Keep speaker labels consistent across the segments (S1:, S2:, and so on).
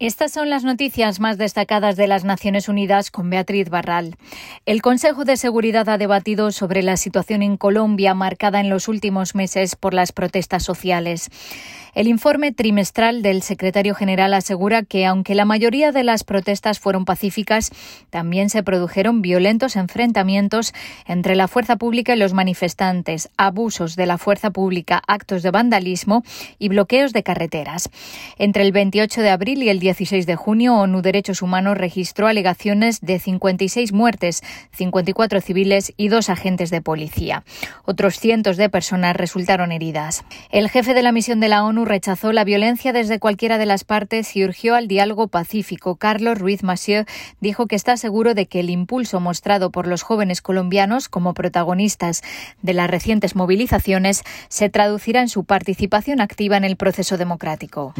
S1: Estas son las noticias más destacadas de las Naciones Unidas con Beatriz Barral. El Consejo de Seguridad ha debatido sobre la situación en Colombia marcada en los últimos meses por las protestas sociales. El informe trimestral del secretario general asegura que, aunque la mayoría de las protestas fueron pacíficas, también se produjeron violentos enfrentamientos entre la fuerza pública y los manifestantes, abusos de la fuerza pública, actos de vandalismo y bloqueos de carreteras. Entre el 28 de abril y el 16 de junio, ONU Derechos Humanos registró alegaciones de 56 muertes, 54 civiles y dos agentes de policía. Otros cientos de personas resultaron heridas. El jefe de la misión de la ONU rechazó la violencia desde cualquiera de las partes y urgió al diálogo pacífico. Carlos Ruiz Massieu dijo que está seguro de que el impulso mostrado por los jóvenes colombianos como protagonistas de las recientes movilizaciones se traducirá en su participación activa en el proceso democrático.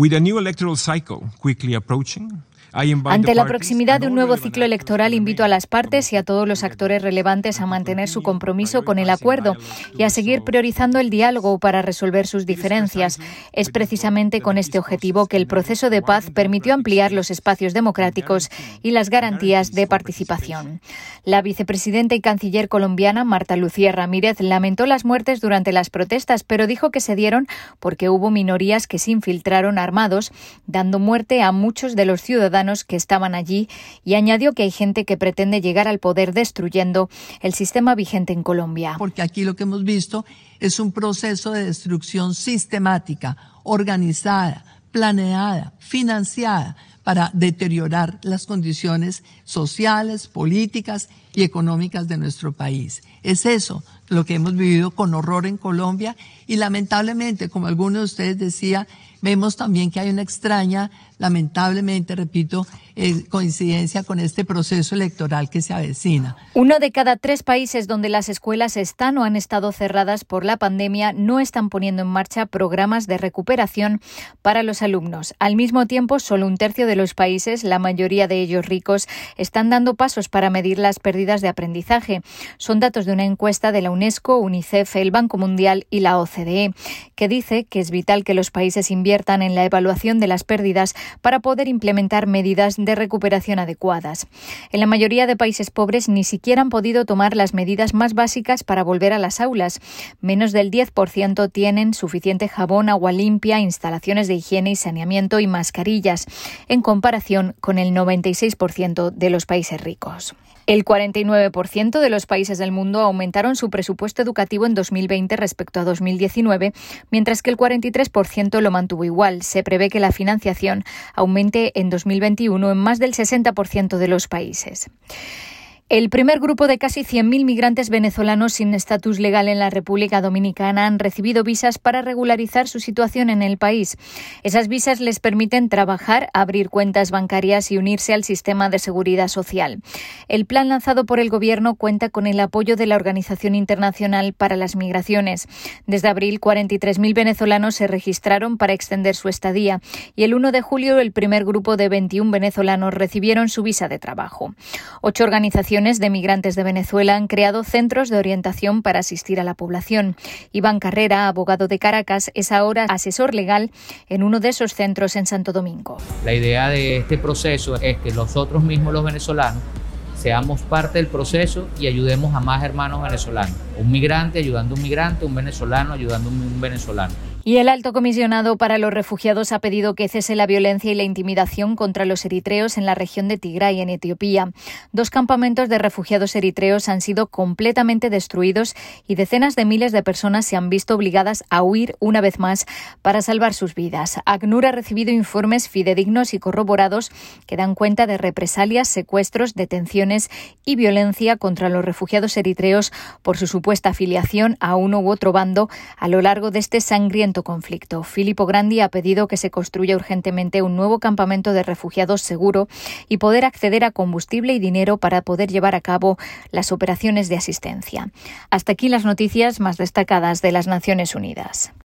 S1: approaching. Ante la proximidad de un nuevo ciclo electoral, invito a las partes y a todos los actores relevantes a mantener su compromiso con el acuerdo y a seguir priorizando el diálogo para resolver sus diferencias. Es precisamente con este objetivo que el proceso de paz permitió ampliar los espacios democráticos y las garantías de participación. La vicepresidenta y canciller colombiana, Marta Lucía Ramírez, lamentó las muertes durante las protestas, pero dijo que se dieron porque hubo minorías que se infiltraron armados, dando muerte a muchos de los ciudadanos que estaban allí y añadió que hay gente que pretende llegar al poder destruyendo el sistema vigente en Colombia.
S2: Porque aquí lo que hemos visto es un proceso de destrucción sistemática, organizada, planeada, financiada para deteriorar las condiciones sociales, políticas y económicas de nuestro país. Es eso lo que hemos vivido con horror en Colombia y lamentablemente, como algunos de ustedes decía, vemos también que hay una extraña, lamentablemente, repito, eh, coincidencia con este proceso electoral que se avecina.
S1: Uno de cada tres países donde las escuelas están o han estado cerradas por la pandemia no están poniendo en marcha programas de recuperación para los alumnos. Al mismo tiempo, solo un tercio de los países, la mayoría de ellos ricos, están dando pasos para medir las pérdidas de aprendizaje. Son datos de una encuesta de la UNESCO, UNICEF, el Banco Mundial y la OCDE, que dice que es vital que los países inviertan en la evaluación de las pérdidas para poder implementar medidas de recuperación adecuadas. En la mayoría de países pobres ni siquiera han podido tomar las medidas más básicas para volver a las aulas. Menos del 10% tienen suficiente jabón, agua limpia, instalaciones de higiene y saneamiento y mascarillas, en comparación con el 96% de los países ricos. El 49% de los países del mundo aumentaron su presupuesto educativo en 2020 respecto a 2019, mientras que el 43% lo mantuvo igual. Se prevé que la financiación aumente en 2021 en más del 60% de los países. El primer grupo de casi 100.000 migrantes venezolanos sin estatus legal en la República Dominicana han recibido visas para regularizar su situación en el país. Esas visas les permiten trabajar, abrir cuentas bancarias y unirse al sistema de seguridad social. El plan lanzado por el Gobierno cuenta con el apoyo de la Organización Internacional para las Migraciones. Desde abril, 43.000 venezolanos se registraron para extender su estadía y el 1 de julio el primer grupo de 21 venezolanos recibieron su visa de trabajo. Ocho organizaciones de migrantes de Venezuela han creado centros de orientación para asistir a la población. Iván Carrera, abogado de Caracas, es ahora asesor legal en uno de esos centros en Santo Domingo.
S3: La idea de este proceso es que nosotros mismos los venezolanos seamos parte del proceso y ayudemos a más hermanos venezolanos. Un migrante ayudando a un migrante, un venezolano ayudando a un venezolano.
S1: Y el alto comisionado para los refugiados ha pedido que cese la violencia y la intimidación contra los eritreos en la región de Tigray, en Etiopía. Dos campamentos de refugiados eritreos han sido completamente destruidos y decenas de miles de personas se han visto obligadas a huir una vez más para salvar sus vidas. ACNUR ha recibido informes fidedignos y corroborados que dan cuenta de represalias, secuestros, detenciones y violencia contra los refugiados eritreos por su supuesta afiliación a uno u otro bando a lo largo de este sangriento conflicto. Filippo Grandi ha pedido que se construya urgentemente un nuevo campamento de refugiados seguro y poder acceder a combustible y dinero para poder llevar a cabo las operaciones de asistencia. Hasta aquí las noticias más destacadas de las Naciones Unidas.